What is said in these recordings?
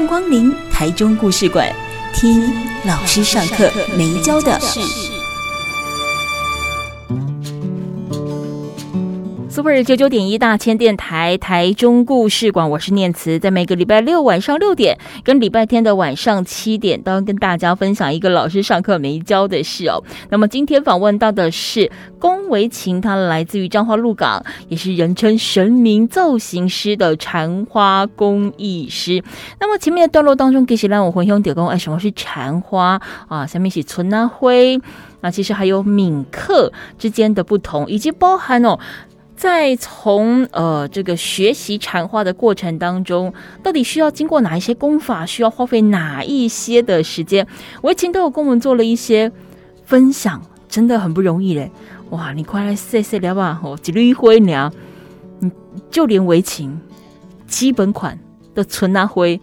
迎光临台中故事馆，听老师上课没教的事。Super 九九点一大千电台台中故事馆，我是念慈，在每个礼拜六晚上六点跟礼拜天的晚上七点，都跟大家分享一个老师上课没教的事哦。那么今天访问到的是龚维琴，他来自于彰化鹿港，也是人称神明造型师的禅花工艺师。那么前面的段落当中，给起让我回兄弟公，哎，什么是禅花啊？下面是春呐灰，那其实还有铭刻之间的不同，以及包含哦。在从呃这个学习禅花的过程当中，到底需要经过哪一些功法，需要花费哪一些的时间？维勤都有跟我们做了一些分享，真的很不容易嘞！哇，你快来试试聊吧，哦，几缕灰娘，你就连维勤基本款的纯拿灰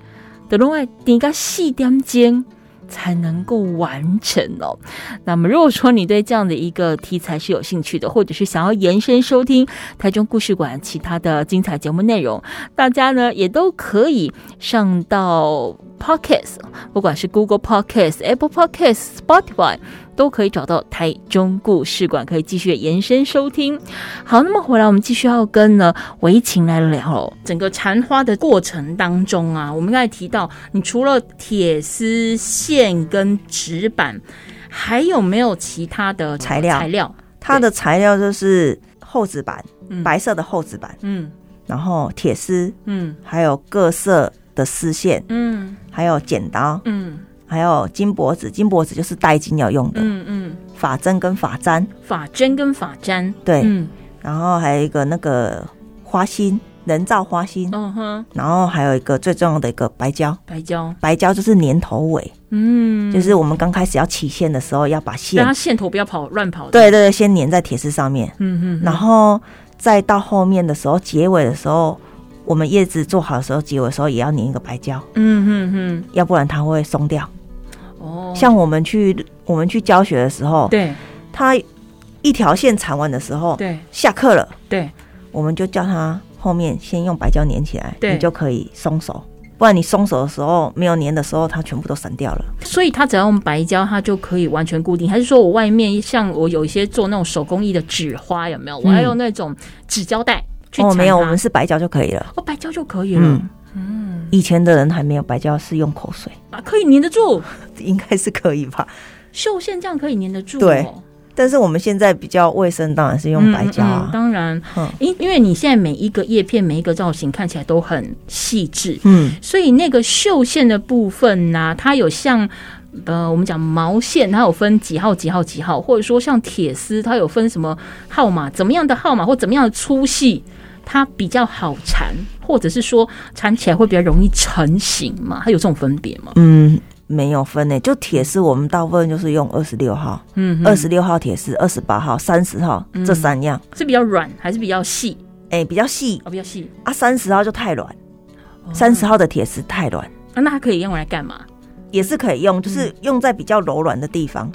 的另外点个细点睛。才能够完成哦。那么，如果说你对这样的一个题材是有兴趣的，或者是想要延伸收听台中故事馆其他的精彩节目内容，大家呢也都可以上到 Podcast，不管是 Google Podcast、Apple Podcast、Spotify。都可以找到台中故事馆，可以继续延伸收听。好，那么回来我们继续要跟呢维琴来聊哦。整个缠花的过程当中啊，我们刚才提到，你除了铁丝线跟纸板，还有没有其他的材料？材料，它的材料就是厚纸板，嗯，白色的厚纸板，嗯，然后铁丝，嗯，还有各色的丝线，嗯，还有剪刀，嗯。还有金箔纸，金箔纸就是戴金要用的。嗯嗯。发针跟发簪，发针跟发簪，对。嗯。然后还有一个那个花心，人造花心。嗯哼。然后还有一个最重要的一个白胶，白胶，白胶就是粘头尾。嗯。就是我们刚开始要起线的时候，要把线，它线头不要跑乱跑。对对对，先粘在铁丝上面。嗯嗯。然后再到后面的时候，结尾的时候。我们叶子做好的时候，结尾的时候也要粘一个白胶，嗯嗯嗯，要不然它会松掉。哦，像我们去我们去教学的时候，对，他一条线缠完的时候，对，下课了，对，我们就叫他后面先用白胶粘起来，对，你就可以松手。不然你松手的时候没有粘的时候，它全部都散掉了。所以它只要用白胶，它就可以完全固定。还是说我外面像我有一些做那种手工艺的纸花，有没有？我要用那种纸胶带。哦，没有，我们是白胶就可以了。哦，白胶就可以了。嗯，嗯，以前的人还没有白胶，是用口水啊，可以粘得住，应该是可以吧？绣线这样可以粘得住，哦。对，但是我们现在比较卫生，当然是用白胶啊。嗯嗯，当然，因因为你现在每一个叶片、每一个造型看起来都很细致，嗯，所以那个绣线的部分呢，啊，它有像呃，我们讲毛线，它有分几号、几号、几号，或者说像铁丝，它有分什么号码，怎么样的号码或怎么样的粗细。它比较好缠，或者是说缠起来会比较容易成型嘛？它有这种分别吗？嗯，没有分诶。就铁丝，我们大部分就是用二十六号，嗯，二十六号铁丝，二十八号、三十号、嗯、这三样是比较软还是比较细？哎、欸，比较细哦，比较细啊。三十号就太软，三十号的铁丝太软。那那它可以用来干嘛？也是可以用，就是用在比较柔软的地方。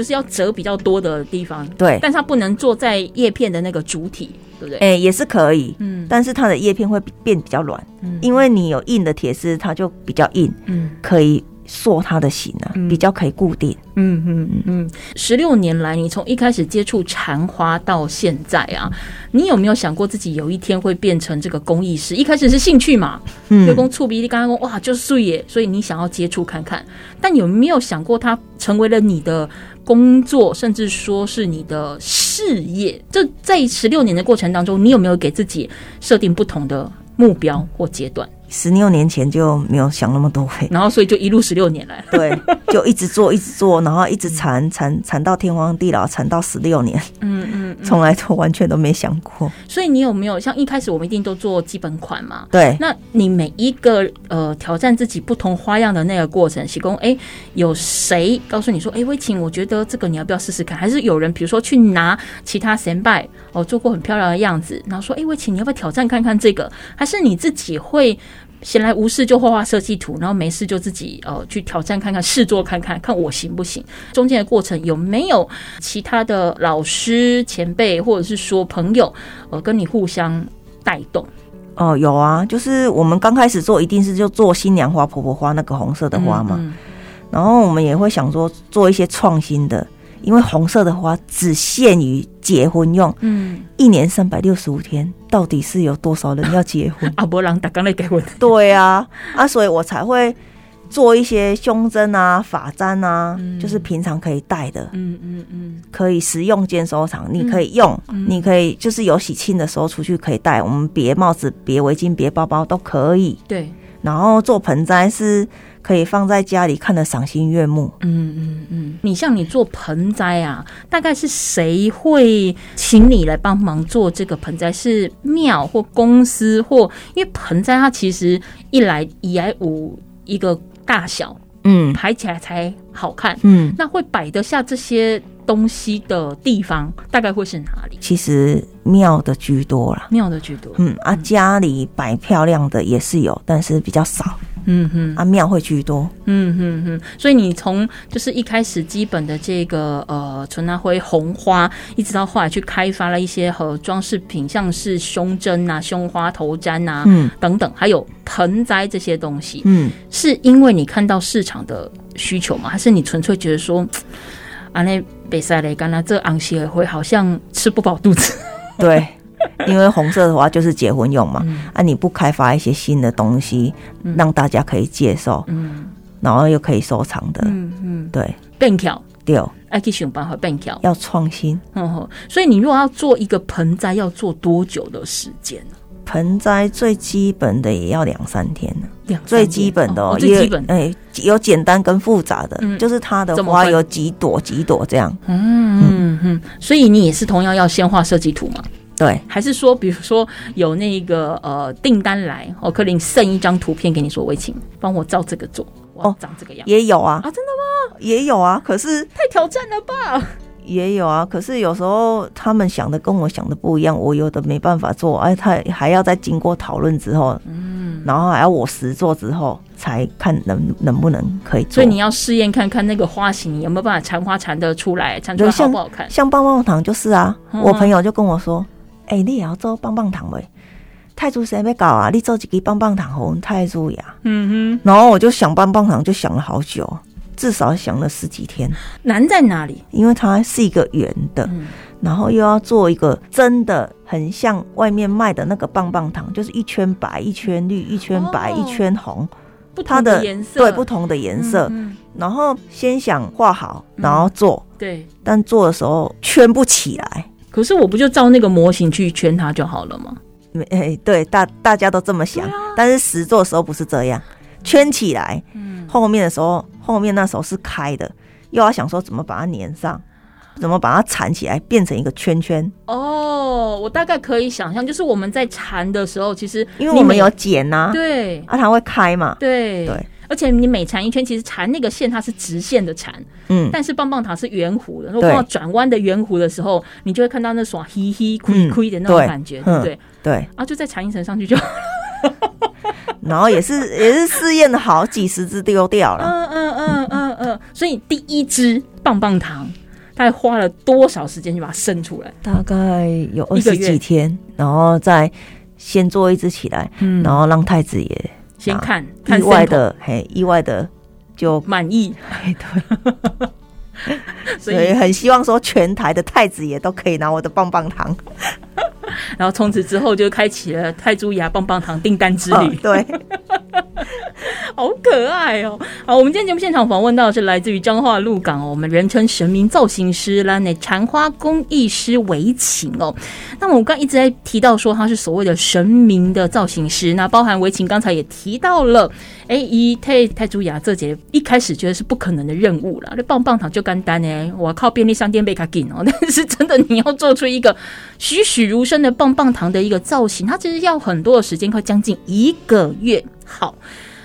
哦，就是要折比较多的地方。对，但是它不能做在叶片的那个主体。对不对？哎、欸，也是可以，嗯，但是它的叶片会变比较软，嗯，因为你有硬的铁丝，它就比较硬，嗯，可以塑它的形啊，嗯、比较可以固定，嗯嗯嗯。十六年来，你从一开始接触缠花到现在啊，你有没有想过自己有一天会变成这个工艺师？一开始是兴趣嘛，嗯，就工触笔，你刚刚说哇，就是耶，所以你想要接触看看，但有没有想过它成为了你的？工作，甚至说是你的事业，这在十六年的过程当中，你有没有给自己设定不同的目标或阶段？十六年前就没有想那么多，然后所以就一路十六年来。对，就一直做，一直做，然后一直缠缠缠到天荒地老，缠到十六年。嗯嗯，从来都完全都没想过。所以你有没有像一开始我们一定都做基本款嘛？对。那你每一个呃挑战自己不同花样的那个过程，喜功哎，有谁告诉你说哎，威晴，我觉得这个你要不要试试看？还是有人比如说去拿其他先拜哦做过很漂亮的样子，然后说哎，威晴，你要不要挑战看看这个？还是你自己会？闲来无事就画画设计图，然后没事就自己呃去挑战看看试做看看看我行不行？中间的过程有没有其他的老师前辈或者是说朋友呃跟你互相带动？哦，有啊，就是我们刚开始做一定是就做新娘花、婆婆花那个红色的花嘛，嗯嗯，然后我们也会想说做一些创新的。因为红色的花只限于结婚用，嗯，一年三百六十五天，到底是有多少人要结婚？阿伯郎打刚来结婚，对啊，啊，所以我才会做一些胸针啊、发簪啊，嗯、就是平常可以戴的，嗯嗯嗯，可以实用兼收藏，你可以用，嗯、你可以就是有喜庆的时候出去可以戴，我们别帽子、别围巾、别包包都可以，对，然后做盆栽是。可以放在家里看得赏心悦目。嗯嗯嗯，你像你做盆栽啊，大概是谁会请你来帮忙做这个盆栽？是庙或公司或？因为盆栽它其实一来一来五一个大小，嗯，排起来才好看。嗯，那会摆得下这些东西的地方，大概会是哪里？其实庙的居多啦，庙的居多。嗯啊，家里摆漂亮的也是有，但是比较少。嗯哼，啊庙会居多，嗯哼哼，所以你从就是一开始基本的这个呃纯拿灰红花，一直到后来去开发了一些和装饰品，像是胸针啊、胸花头簪啊，嗯等等，还有盆栽这些东西，嗯，是因为你看到市场的需求吗？还是你纯粹觉得说，啊那北塞雷干啦这昂西尔灰好像吃不饱肚子？对。因为红色的话就是结婚用嘛，嗯、啊，你不开发一些新的东西，嗯、让大家可以接受，嗯，然后又可以收藏的，嗯嗯，嗯对，变巧，对，爱去想办法变巧，要创新，嗯，所以你如果要做一个盆栽，要做多久的时间？呢？盆栽最基本的也要两三天呢，两最基本的哦，最基本，哎，有简单跟复杂的，嗯、就是它的花有几朵几朵这样，嗯嗯嗯，所以你也是同样要先画设计图吗？对，还是说，比如说有那个呃订单来，我可能剩一张图片给你说，威晴帮我照这个做，哦，长这个样，也有啊啊，真的吗？也有啊，可是太挑战了吧？也有啊，可是有时候他们想的跟我想的不一样，我有的没办法做，哎，他还要再经过讨论之后，嗯，然后还要我实做之后才看能能不能可以做，所以你要试验看看那个花型有没有办法缠花缠得出来，缠出来好不好看？像棒棒糖就是啊，嗯、我朋友就跟我说。哎、欸，你也要做棒棒糖喂？太祖谁没搞啊？你做几个棒棒糖红太祖呀？嗯哼。然后我就想棒棒糖，就想了好久，至少想了十几天。难在哪里？因为它是一个圆的，嗯、然后又要做一个真的很像外面卖的那个棒棒糖，就是一圈白、一圈绿、一圈白、哦、一圈红，它的颜色对不同的颜色。嗯嗯，然后先想画好，然后做。嗯、对。但做的时候圈不起来。可是我不就照那个模型去圈它就好了吗？没、欸，对，大大家都这么想，啊、但是实做的时候不是这样，圈起来，嗯，后面的时候，后面那时候是开的，又要想说怎么把它粘上，怎么把它缠起来变成一个圈圈。哦，我大概可以想象，就是我们在缠的时候，其实因为我们有剪呐、啊，对，啊，它会开嘛，对对。而且你每缠一圈，其实缠那个线它是直线的缠，嗯，但是棒棒糖是圆弧的。如果碰到转弯的圆弧的时候，你就会看到那爽嘿嘿亏亏的那种感觉，对不对？对，啊，就再缠一层上去就好。然后也是也是试验了好几十只丢掉了。嗯嗯嗯嗯嗯。所以第一只棒棒糖，大概花了多少时间就把它生出来？大概有二十几天，然后再先做一只起来，嗯然后让太子爷。先看，意外的，嘿，意外的就满意，对，所以很希望说全台的太子爷都可以拿我的棒棒糖，然后从此之后就开启了泰铢牙棒棒糖订单之旅。对，好可爱哦！好，我们今天节目现场访问到的是来自于彰化鹿港哦，我们人称神明造型师，来那缠花工艺师维琴哦。那么我刚一直在提到说他是所谓的神明的造型师，那包含维琴刚才也提到了，哎，以太太祖亚这节一开始觉得是不可能的任务了，那棒棒糖就干单呢，我靠便利商店被卡紧哦，但是真的你要做出一个栩栩如生的棒棒糖的一个造型，它其实要很多的时间，快将近一个月。好，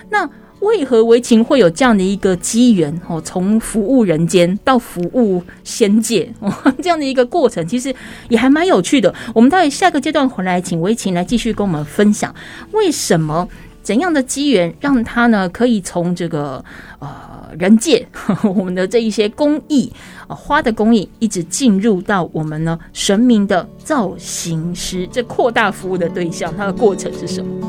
那。为何维琴会有这样的一个机缘哦？从服务人间到服务仙界 哦，这样的一个过程，其实也还蛮有趣的。我们待会下个阶段回来，请维琴来继续跟我们分享，为什么怎样的机缘让他呢可以从这个呃人界 我们的这一些工艺、花的工艺，一直进入到我们呢神明的造型师，这扩大服务的对象，它的过程是什么？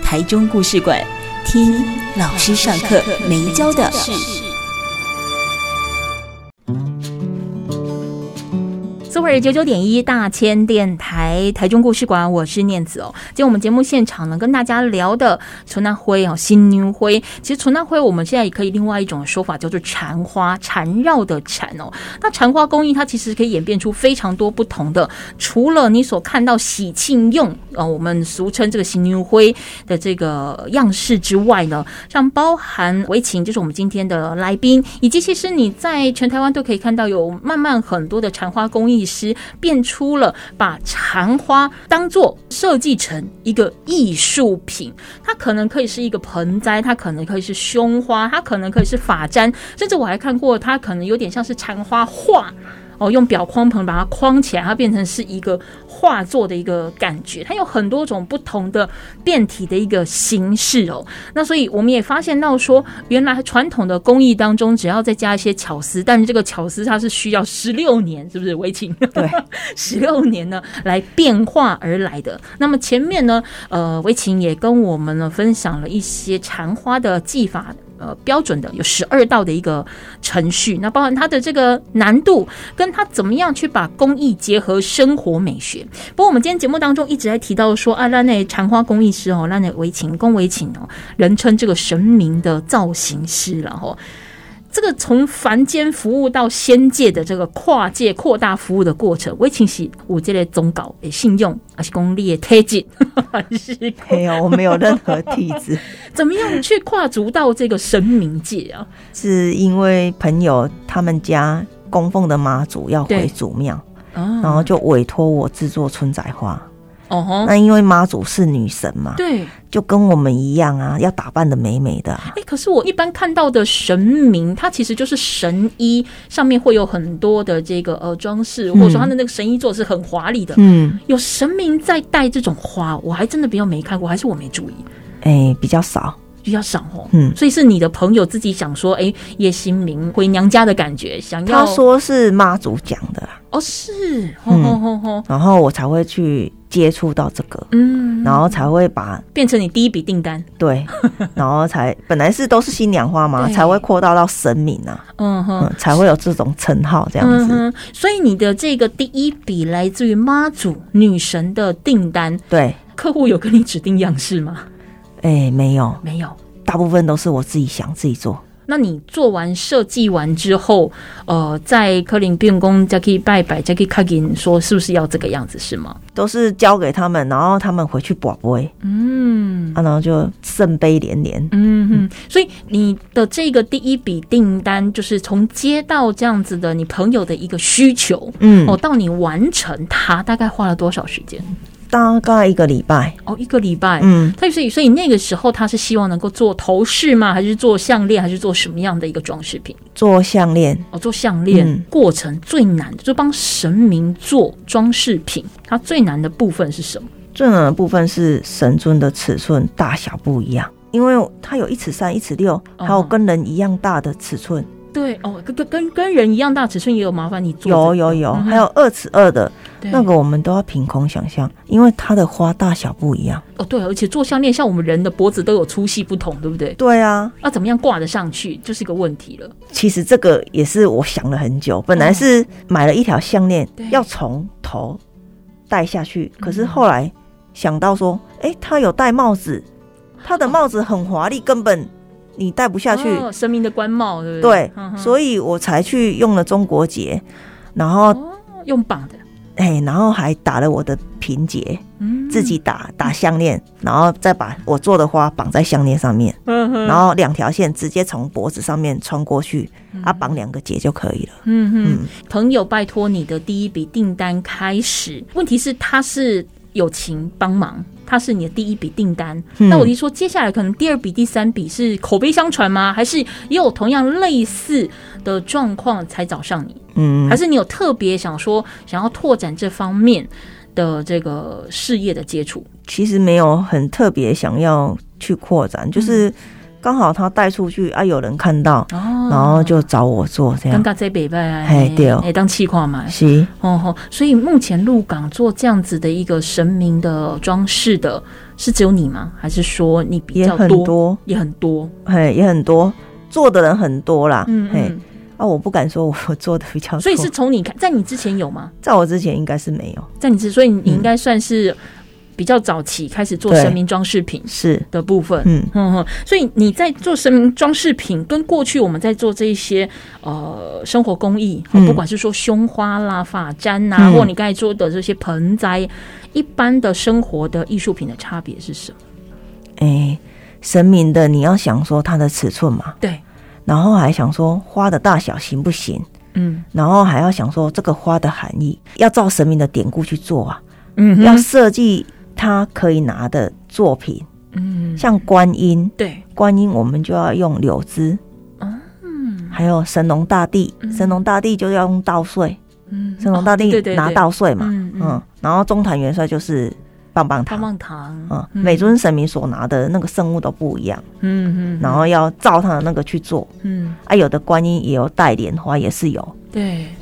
台中故事馆，听老师上课没教的。九九点一大千电台台中故事馆，我是念子哦。今天我们节目现场呢，跟大家聊的纯南灰哦，新牛灰。其实纯南灰，我们现在也可以另外一种说法叫做缠花，缠绕的缠哦。那缠花工艺它其实可以演变出非常多不同的，除了你所看到喜庆用呃，我们俗称这个新牛灰的这个样式之外呢，像包含维琴，就是我们今天的来宾，以及其实你在全台湾都可以看到有慢慢很多的缠花工艺师。变出了把残花当做设计成一个艺术品，它可能可以是一个盆栽，它可能可以是胸花，它可能可以是发簪，甚至我还看过它可能有点像是残花画。哦，用表框盆把它框起来，它变成是一个画作的一个感觉。它有很多种不同的变体的一个形式哦。那所以我们也发现到说，原来传统的工艺当中，只要再加一些巧思，但是这个巧思它是需要十六年，是不是？围琴对，十六年呢来变化而来的。那么前面呢，呃，维琴也跟我们呢分享了一些缠花的技法。呃，标准的有十二道的一个程序，那包含它的这个难度，跟它怎么样去把工艺结合生活美学。不过我们今天节目当中一直在提到说，啊，那那缠花工艺师哦，那那围琴工围琴哦，人称这个神明的造型师，然后。这个从凡间服务到仙界的这个跨界扩大服务的过程，维琴是我这类宗稿诶，信用还是功力的推进？还是没有，我没有任何体质。怎么样去跨足到这个神明界啊？是因为朋友他们家供奉的妈祖要回祖庙，然后就委托我制作春仔花。哦吼，那因为妈祖是女神嘛，对，就跟我们一样啊，要打扮的美美的。哎，可是我一般看到的神明，它其实就是神衣，上面会有很多的这个呃装饰，或者说它的那个神衣做的是很华丽的。嗯，有神明在戴这种花，我还真的比较没看过，还是我没注意。哎，比较少。比较少哦，嗯，所以是你的朋友自己想说，哎、欸，叶新明回娘家的感觉，想要他说是妈祖讲的哦，是，吼吼吼吼，然后我才会去接触到这个，嗯，然后才会把变成你第一笔订单，对，然后才本来是都是新娘花嘛，才会扩大到神明啊，嗯哼。嗯，才会有这种称号这样子，嗯，所以你的这个第一笔来自于妈祖女神的订单，对，客户有跟你指定样式吗？哎、欸，没有，没有，大部分都是我自己想自己做。那你做完设计完之后，呃，在科林变工再可以拜拜，再可以看给你说是不是要这个样子，是吗？都是交给他们，然后他们回去博杯，嗯，啊，然后就圣杯连连，嗯哼。所以你的这个第一笔订单，就是从接到这样子的你朋友的一个需求，嗯，哦，到你完成它，大概花了多少时间？大概一个礼拜哦，一个礼拜，嗯，所以所以那个时候他是希望能够做头饰吗？还是做项链？还是做什么样的一个装饰品？做项链哦，做项链、嗯、过程最难的，就帮神明做装饰品，它最难的部分是什么？最难的部分是神尊的尺寸大小不一样，因为它有一尺三、一尺六，还有跟人一样大的尺寸。对哦，跟跟跟跟人一样大尺寸也有麻烦你做，有有有，还有二尺二的那个，我们都要凭空想象，因为它的花大小不一样。哦，对，而且做项链像我们人的脖子都有粗细不同，对不对？对啊，那怎么样挂得上去就是一个问题了。其实这个也是我想了很久，本来是买了一条项链要从头戴下去，可是后来想到说，哎，它有戴帽子，它的帽子很华丽，根本。你戴不下去，哦、神明的官帽，对不对？对，嗯、所以我才去用了中国结，然后、哦、用绑的，哎，然后还打了我的平结，嗯，自己打打项链，然后再把我做的花绑在项链上面，嗯，然后两条线直接从脖子上面穿过去，嗯、啊，绑两个结就可以了。嗯哼，嗯朋友拜托你的第一笔订单开始，问题是他是友情帮忙。它是你的第一笔订单，嗯、那我就说，接下来可能第二笔、第三笔是口碑相传吗？还是也有同样类似的状况才找上你？嗯，还是你有特别想说想要拓展这方面的这个事业的接触？其实没有很特别想要去扩展，就是。嗯刚好他带出去啊，有人看到，哦、然后就找我做这样。刚刚在北拜，哎对，哎当气话嘛，是哦吼。所以目前鹿港做这样子的一个神明的装饰的，是只有你吗？还是说你比较多？也很多，也很多，嘿，也很多，做的人很多啦。嗯，嗯嘿，啊，我不敢说 我做的比较多。所以是从你看，在你之前有吗？在我之前应该是没有，在你之，所以你应该算是。嗯比较早期开始做神明装饰品是。的部分，嗯。嗯嗯，所以你在做神明装饰品，跟过去我们在做这一些呃生活工艺，不管是说胸花啦、发簪呐，嗯、或你刚才说的这些盆栽，一般的生活的艺术品的差别是什么？哎、欸，神明的你要想说它的尺寸嘛，对，然后还想说花的大小行不行？嗯，然后还要想说这个花的含义，要照神明的典故去做啊，嗯，要设计。他可以拿的作品，嗯，像观音，对，观音我们就要用柳枝，嗯，还有神农大帝，神农大帝就要用稻穗，嗯，神农大帝拿稻穗嘛，嗯，然后中坛元帅就是棒棒糖，棒棒糖，嗯，每尊神明所拿的那个圣物都不一样，嗯嗯，然后要照他的那个去做，嗯，啊，有的观音也有带莲花，也是有，对，嗯。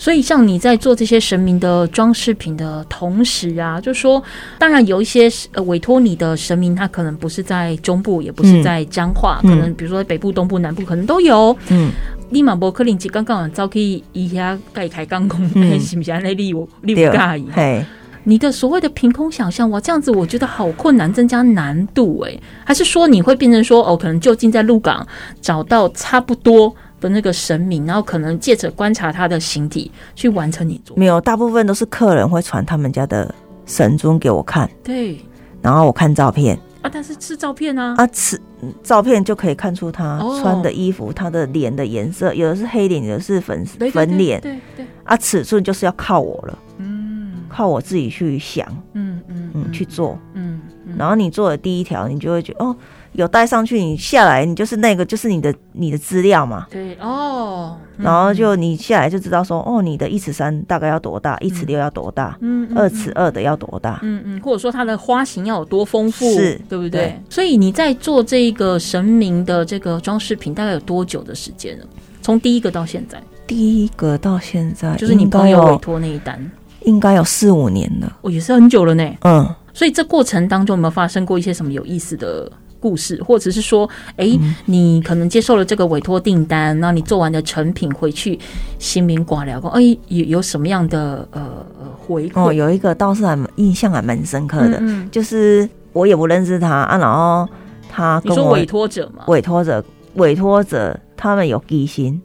所以，像你在做这些神明的装饰品的同时啊，就说，当然有一些呃委托你的神明，他可能不是在中部，也不是在彰化，嗯、可能比如说北部、东部、南部，可能都有。嗯，立马伯克林吉刚刚早可以一下盖开钢工，是不是？那利我利不介意？嘿，你的所谓的凭空想象，哇，这样子我觉得好困难，增加难度哎、欸，还是说你会变成说，哦，可能就近在鹿港找到差不多的那个神明，然后可能借着观察他的形体去完成你做。没有，大部分都是客人会传他们家的神尊给我看，对，然后我看照片。啊，但是是照片啊，啊，是照片就可以看出他穿的衣服，哦、他的脸的颜色，有的是黑脸，有的是粉粉脸，对对对，啊，尺寸就是要靠我了，嗯，靠我自己去想，嗯嗯嗯，去做，嗯，嗯。然后你做的第一条，你就会觉得哦。有带上去，你下来，你就是那个，就是你的你的资料嘛。对哦，嗯、然后就你下来就知道说，哦，你的一尺三大概要多大，一尺六要多大，嗯，二尺二的要多大，嗯嗯，或者说它的花型要有多丰富，是，对不对？对，所以你在做这个神明的这个装饰品，大概有多久的时间呢？从第一个到现在，第一个到现在，就是你朋友委托那一单，应该有四五年了，哦，也是很久了呢。嗯，所以这过程当中有没有发生过一些什么有意思的？故事，或者是说，哎、欸，你可能接受了这个委托订单，那、嗯、你做完的成品回去，新民挂了，哎，有有什么样的呃呃回馈？哦，有一个倒是还印象还蛮深刻的，嗯嗯。就是我也不认识他啊，然后他跟我你说委托者嘛，委托者，委托者他们有机心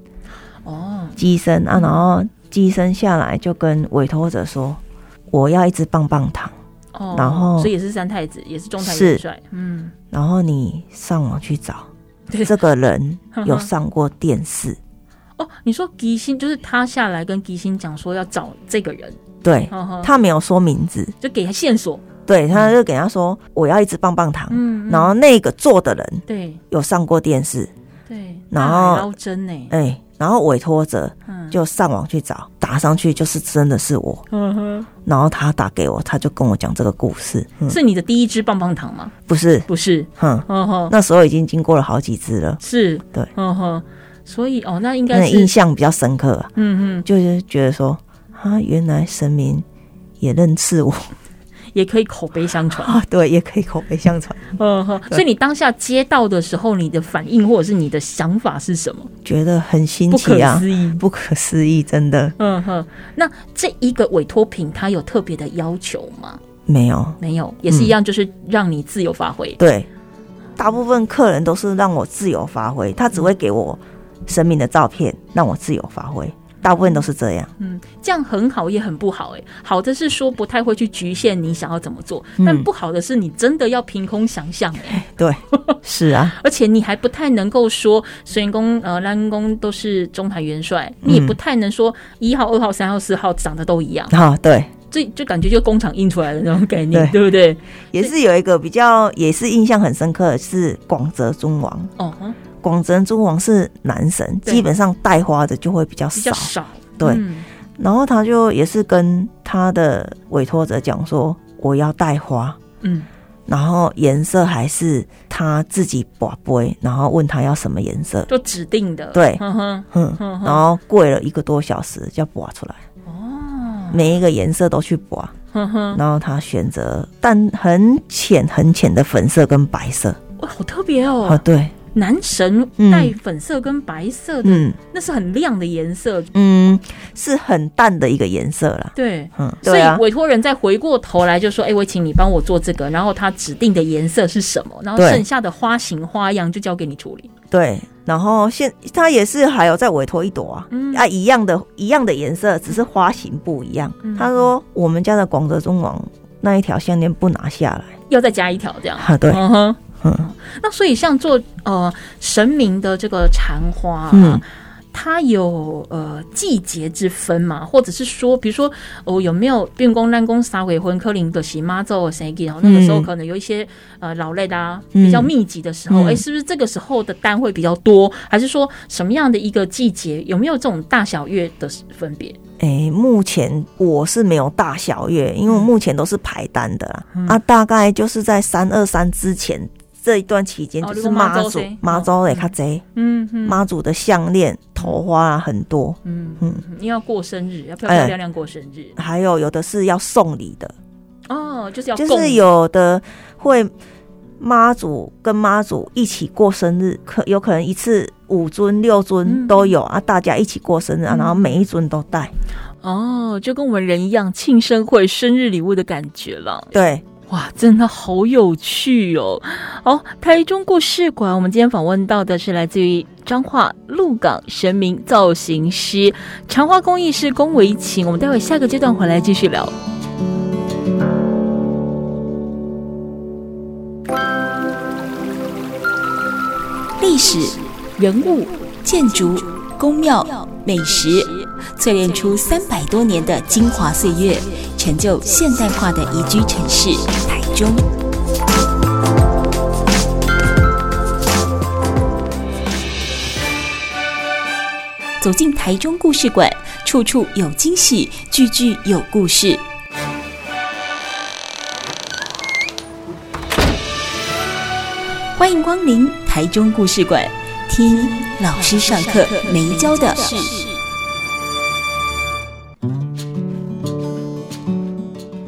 哦，机身啊，然后机身下来就跟委托者说，我要一支棒棒糖。哦，然后所以也是三太子，也是中坛元帅，嗯。然后你上网去找，这个人有上过电视。哦，你说吉星就是他下来跟吉星讲说要找这个人，对，他没有说名字，就给他线索。对，他就给他说我要一支棒棒糖。嗯，然后那个做的人对有上过电视。对，然后捞针呢？哎。然后委托者就上网去找，打上去就是真的是我。嗯哼。然后他打给我，他就跟我讲这个故事。是你的第一支棒棒糖吗？不是，不是。哼，那时候已经经过了好几支了。是，对。嗯哼。所以哦，那应该是印象比较深刻。啊嗯哼，就是觉得说，啊，原来神明也认识我。也可以口碑相传啊，对，也可以口碑相传。嗯哼，所以你当下接到的时候，你的反应或者是你的想法是什么？觉得很新奇啊，不可思议，不可思议，真的。嗯哼，那这一个委托品，它有特别的要求吗？没有，没有，也是一样，就是让你自由发挥。对，大部分客人都是让我自由发挥，他只会给我生命的照片，让我自由发挥。大部分都是这样，嗯，这样很好，也很不好，欸，哎，好的是说不太会去局限你想要怎么做，嗯，但不好的是你真的要凭空想象，哎，对，是啊，而且你还不太能够说水银宫呃兰宫都是中台元帅，你也不太能说一号、二号、三号、四号长得都一样。啊，哦，对，这就感觉就工厂印出来的那种概念，对，对不对？也是有一个比较，也是印象很深刻的是广泽尊王。哦。广泽尊王是男神，基本上带花的就会比较少。少。对，嗯、然后他就也是跟他的委托者讲说，我要带花，嗯，然后颜色还是他自己拔杯，然后问他要什么颜色，就指定的。对，然后跪了一个多小时就拔出来。哦，每一个颜色都去拔，然后他选择但很浅很浅的粉色跟白色。哇，好特别哦。啊，对。男神带粉色跟白色的，嗯，那是很亮的颜色，嗯，是很淡的一个颜色啦。对，嗯，所以委托人再回过头来就说：“哎，我请你帮我做这个，然后他指定的颜色是什么？然后剩下的花型花样就交给你处理。”对，然后现他也是还有再委托一朵啊，嗯。啊，一样的，一样的颜色，只是花型不一样。他说：“我们家的广泽中王那一条项链不拿下来，要再加一条这样。”啊，对，嗯哼。嗯，那所以像做呃神明的这个禅花啊，嗯、它有呃季节之分嘛？或者是说，比如说哦，有没有变工、烂工、撒鬼魂、科林的喜妈咒谁给？然后那个时候可能有一些呃劳累的啊，比较密集的时候，哎、嗯欸，是不是这个时候的单会比较多？还是说什么样的一个季节？有没有这种大小月的分别？哎、欸，目前我是没有大小月，因为我目前都是排单的、嗯、啊，大概就是在三二三之前。这一段期间就是妈祖，妈祖也卡贼，嗯，妈祖的项链、头花很多，嗯嗯，你要过生日，要漂漂亮亮过生日，还有有的是要送礼的，哦，就是要，就是有的会妈祖跟妈祖一起过生日，可有可能一次五尊六尊都有啊，大家一起过生日啊，然后每一尊都带，哦，就跟我们人一样，庆生会生日礼物的感觉了，对。哇，真的好有趣哦！好，台中故事馆，我们今天访问到的是来自于彰化鹿港神明造型师、长花工艺师龚维琴。我们待会下个阶段回来继续聊。历史、人物、建筑、宫庙、美食，淬炼出三百多年的精华岁月。成就现代化的宜居城市台中。走进台中故事馆，处处有惊喜，句句有故事。欢迎光临台中故事馆，听老师上课没教的。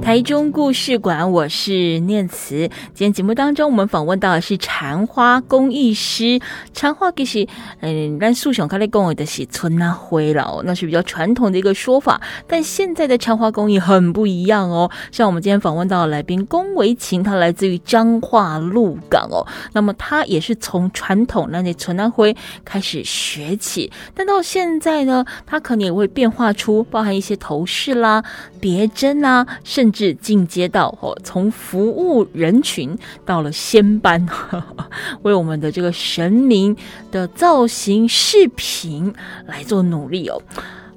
台中故事馆，我是念慈。今天节目当中，我们访问到的是缠花工艺师。缠花其实，嗯，咱素想看的工艺的是春啊灰了，那是比较传统的一个说法。但现在的缠花工艺很不一样哦。像我们今天访问到的来宾龚维琴，他来自于彰化鹿港哦。那么他也是从传统那些春啊灰开始学起，但到现在呢，他可能也会变化出包含一些头饰啦、别针啦，甚至。是进阶到哦，从服务人群到了仙班，为我们的这个神明的造型视频来做努力哦。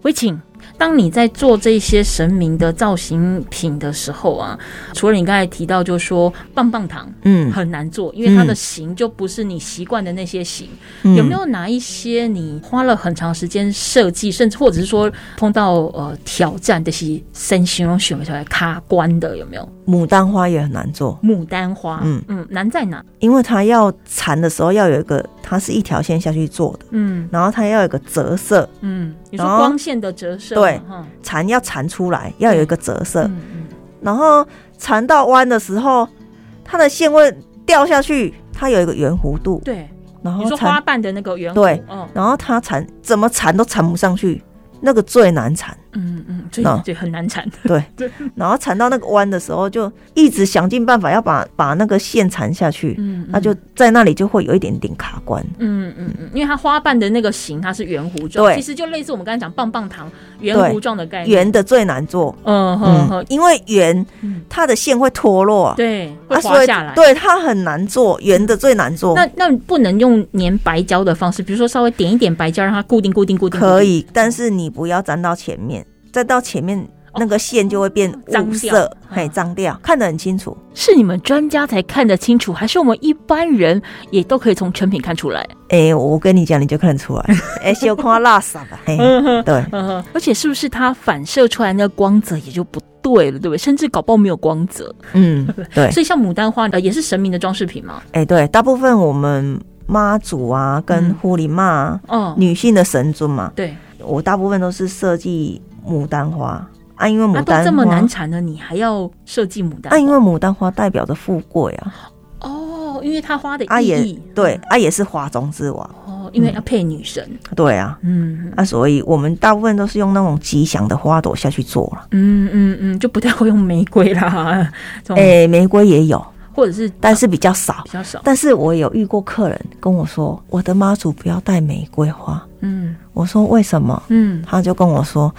我请，当你在做这些神明的造型品的时候啊，除了你刚才提到，就是说棒棒糖，嗯，很难做，因为它的形就不是你习惯的那些形。嗯、有没有哪一些你花了很长时间设计，甚至或者是说碰到呃挑战这些身形容选不出来卡关的有没有？牡丹花也很难做，牡丹花，嗯。嗯，难在哪？因为它要缠的时候要有一个，它是一条线下去做的，嗯，然后它要有一个折射，嗯，你说光线的折射，对，缠要缠出来要有一个折射，嗯嗯，然后缠到弯的时候，它的线会掉下去，它有一个圆弧度，对，然后你说花瓣的那个圆弧，对，然后它缠怎么缠都缠不上去。那个最难缠，嗯嗯，最最很难缠，对 对。然后缠到那个弯的时候，就一直想尽办法要把把那个线缠下去，嗯，那就在那里就会有一点点卡关，嗯嗯嗯，因为它花瓣的那个形它是圆弧状，对，其实就类似我们刚才讲棒棒糖圆弧状的概念，圆的最难做，嗯哼，因为圆它的线会脱落，对，会滑下来，对，它很难做，圆的最难做。那那不能用粘白胶的方式，比如说稍微点一点白胶让它固定固定固定，可以，但是你。不要粘到前面，再到前面那个线就会变脏色，很脏掉，看得很清楚。是你们专家才看得清楚，还是我们一般人也都可以从成品看出来？哎、欸，我跟你讲，你就看得出来。哎、欸，小看拉萨吧，嘿，对，而且是不是它反射出来那个光泽也就不对了，对不对？甚至搞不好没有光泽。嗯，对。所以像牡丹花呃也是神明的装饰品吗？哎、欸，对，大部分我们妈祖啊，跟护理妈，嗯，女性的神尊嘛，对。我大部分都是设计牡丹花啊，因为牡丹花这么难缠的，你还要设计牡丹花？啊，因为牡丹花代表着富贵啊。哦，因为它花的意义，啊也对，啊也是花中之王。哦，因为要配女神。对啊，嗯，啊，所以我们大部分都是用那种吉祥的花朵下去做了。嗯嗯嗯，就不太会用玫瑰啦。哎，玫瑰也有。或者是，但是比较少，比较少。但是我有遇过客人跟我说，我的妈祖不要带玫瑰花。嗯，我说为什么？嗯，他就跟我说，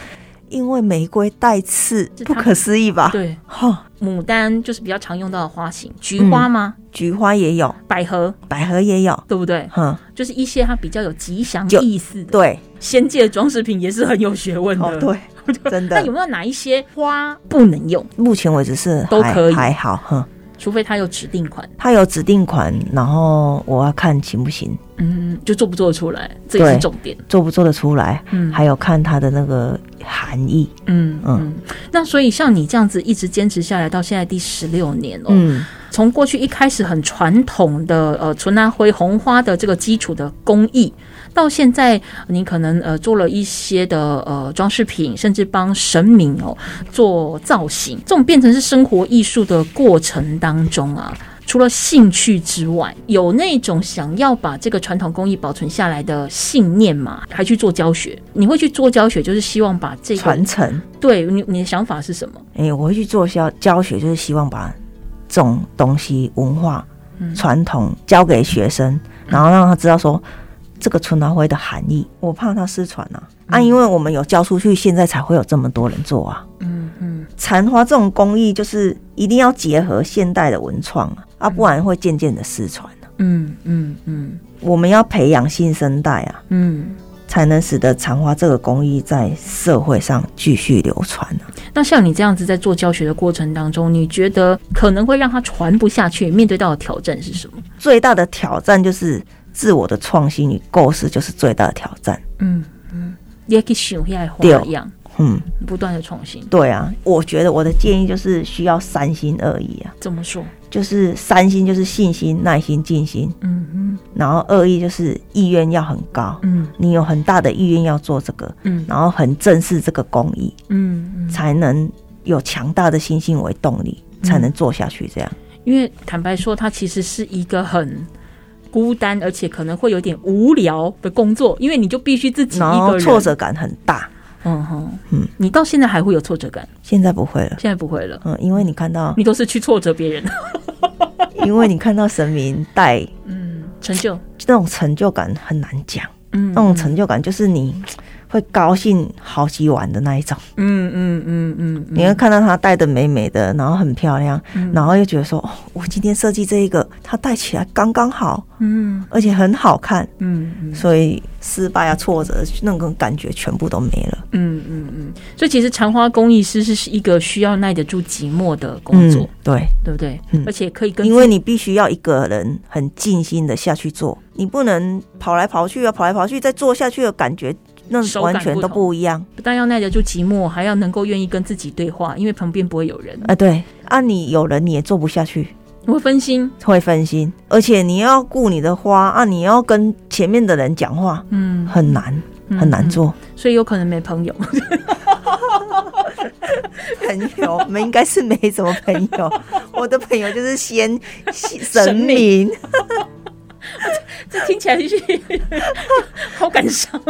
因为玫瑰带刺，不可思议吧？对，哈，牡丹就是比较常用到的花型，菊花吗？菊花也有，百合，百合也有，对不对？哼，就是一些它比较有吉祥意思的。对，仙界装饰品也是很有学问的。对，真的。那有没有哪一些花不能用？目前为止是都可以，还好，哼。除非他有指定款，他有指定款，然后我要看行不行，嗯，就做不做得出来，这也是重点，做不做得出来，嗯，还有看他的那个含义，嗯嗯，嗯，那所以像你这样子一直坚持下来到现在第十六年了，嗯，从过去一开始很传统的呃纯南灰红花的这个基础的工艺。到现在，你可能呃做了一些的呃装饰品，甚至帮神明哦做造型，这种变成是生活艺术的过程当中啊，除了兴趣之外，有那种想要把这个传统工艺保存下来的信念嘛？还去做教学？你会去做教学，就是希望把这个传承？对你，你的想法是什么？哎、欸，我会去做教教学，就是希望把这种东西文化传统教给学生，然后让他知道说。这个春暖花的含义，我怕它失传啊！嗯、啊，因为我们有交出去，现在才会有这么多人做啊。嗯嗯，残花这种工艺就是一定要结合现代的文创啊，啊，不然会渐渐的失传啊。嗯嗯嗯，我们要培养新生代啊，嗯，才能使得残花这个工艺在社会上继续流传啊。那像你这样子在做教学的过程当中，你觉得可能会让它传不下去？面对到的挑战是什么？最大的挑战就是。自我的创新与构思就是最大的挑战。嗯嗯，你也可以想一下花样，嗯，不断的创新。对啊，我觉得我的建议就是需要三心二意啊。怎么说？就是三心就是信心、耐心、静心。嗯嗯。然后二意就是意愿要很高。嗯。你有很大的意愿要做这个。嗯。然后很正视这个工艺。嗯嗯。才能有强大的信心为动力，才能做下去。这样。因为坦白说，它其实是一个很。孤单，而且可能会有点无聊的工作，因为你就必须自己一个人，挫折感很大。嗯哼，嗯，你到现在还会有挫折感？现在不会了，现在不会了。嗯，因为你看到，你都是去挫折别人，因为你看到神明带，嗯，成就，那种成就感很难讲。嗯，那种成就感就是你会高兴好几晚的那一种。嗯嗯嗯嗯，你会看到她戴的美美的，然后很漂亮，嗯。然后又觉得说，哦，我今天设计这一个，她戴起来刚刚好，嗯。而且很好看，嗯嗯。所以失败啊、挫折那种感觉全部都没了。嗯嗯嗯，所以其实蝉花工艺师是一个需要耐得住寂寞的工作，嗯、对，对不对？嗯。而且可以跟因为你必须要一个人很尽心的下去做，你不能跑来跑去啊，跑来跑去再做下去的感觉，那完全都不一样。不但要耐得住寂寞，还要能够愿意跟自己对话，因为旁边不会有人啊，对啊，你有人你也做不下去，你会分心。会分心，而且你要顾你的花啊，你要跟前面的人讲话，嗯，很难，很难做。所以有可能没朋友。朋友，我们应该是没什么朋友。我的朋友就是先 神明，这听起来是 好感伤。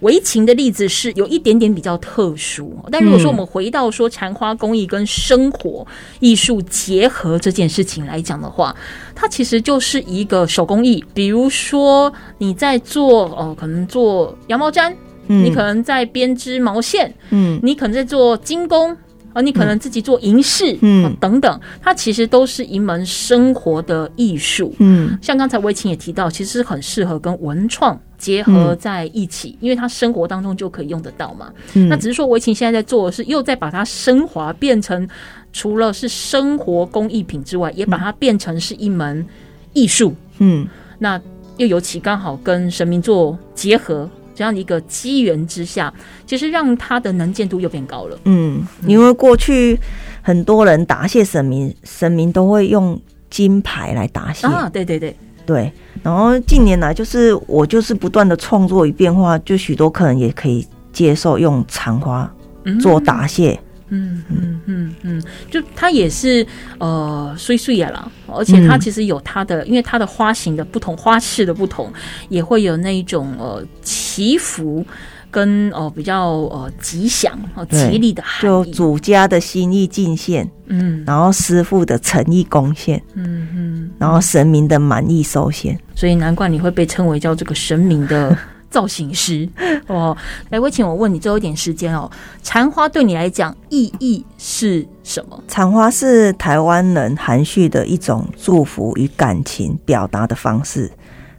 围情的例子是有一点点比较特殊，但如果说我们回到说缠花工艺跟生活艺术结合这件事情来讲的话，它其实就是一个手工艺。比如说你在做哦，可能做羊毛毡，嗯你可能在编织毛线，嗯你可能在做金工。啊，你可能自己做银饰，嗯嗯，等等，它其实都是一门生活的艺术，嗯像刚才薇琴也提到，其实很适合跟文创结合在一起，因为它生活当中就可以用得到嘛。嗯那只是说薇琴现在在做的是，又在把它升华，变成除了是生活工艺品之外，也把它变成是一门艺术。嗯那又尤其刚好跟神明做结合。这样的一个机缘之下，其实让他的能见度又变高了。嗯，因为过去很多人答谢神明，神明都会用金牌来答谢啊，对对对，对。然后近年来，就是我就是不断的创作与变化，就许多客人也可以接受用残花做答谢。嗯嗯嗯嗯嗯，就它也是呃碎碎呀啦，而且它其实有它的，因为它的花型的不同，花式的不同，也会有那一种呃祈福跟呃比较呃吉祥哦吉利的含义，就主家的心意尽献，嗯，然后师傅的诚意贡献，嗯嗯，然后神明的满意收现，所以难怪你会被称为叫这个神明的。造型师哦，来，我请，我问你最后一点时间哦。残花对你来讲意义是什么？残花是台湾人含蓄的一种祝福与感情表达的方式，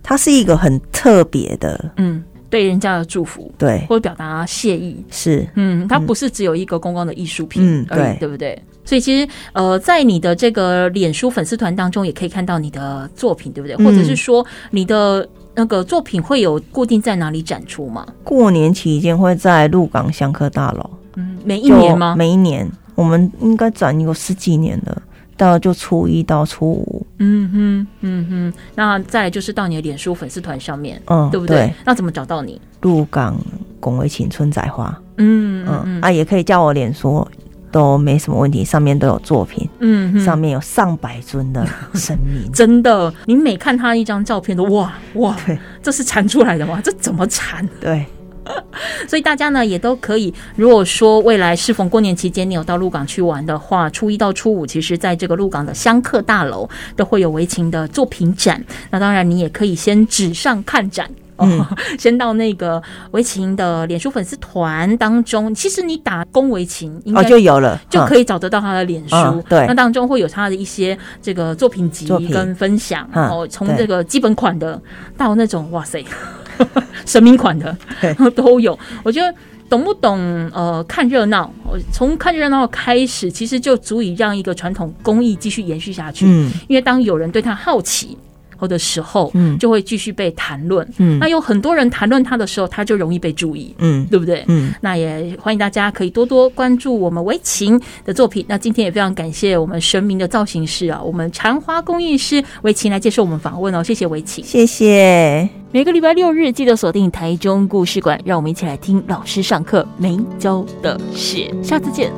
它是一个很特别的，嗯，对人家的祝福，对，或者表达谢意，是，嗯，它不是只有一个公共的艺术品而已，嗯，对，对不对？所以其实呃，在你的这个脸书粉丝团当中，也可以看到你的作品，对不对？或者是说你的。那个作品会有固定在哪里展出吗？过年期间会在鹿港香客大楼。嗯，每一年吗？每一年，我们应该展有十几年了，到就初一到初五。嗯哼，嗯哼。那再来就是到你的脸书粉丝团上面，嗯，对不对？对。那怎么找到你？鹿港龚薇琴春仔花。嗯嗯，嗯啊，也可以叫我脸书。都没什么问题，上面都有作品，嗯，上面有上百尊的神明，真的，你每看他一张照片都哇哇，对，这是缠出来的吗？这怎么缠？对，所以大家呢也都可以，如果说未来适逢过年期间你有到鹿港去玩的话，初一到初五，其实在这个鹿港的香客大楼都会有围琴的作品展。那当然，你也可以先纸上看展。嗯、哦，先到那个薇琴的脸书粉丝团当中，其实你打龚薇琴应该哦就有了，就可以找得到他的脸书。嗯、对，那当中会有他的一些这个作品集跟分享。哦，从这个基本款的到那种哇塞，神明款的 都有。我觉得懂不懂？呃，看热闹，从看热闹开始，其实就足以让一个传统工艺继续延续下去。嗯，因为当有人对他好奇。的时候，嗯，就会继续被谈论，嗯，那有很多人谈论他的时候，他就容易被注意，嗯，对不对？嗯，那也欢迎大家可以多多关注我们薇琴的作品。那今天也非常感谢我们神明的造型师啊，我们缠花工艺师薇琴来接受我们访问哦，谢谢薇琴，谢谢。每个礼拜六日记得锁定台中故事馆，让我们一起来听老师上课没教的事，下次见。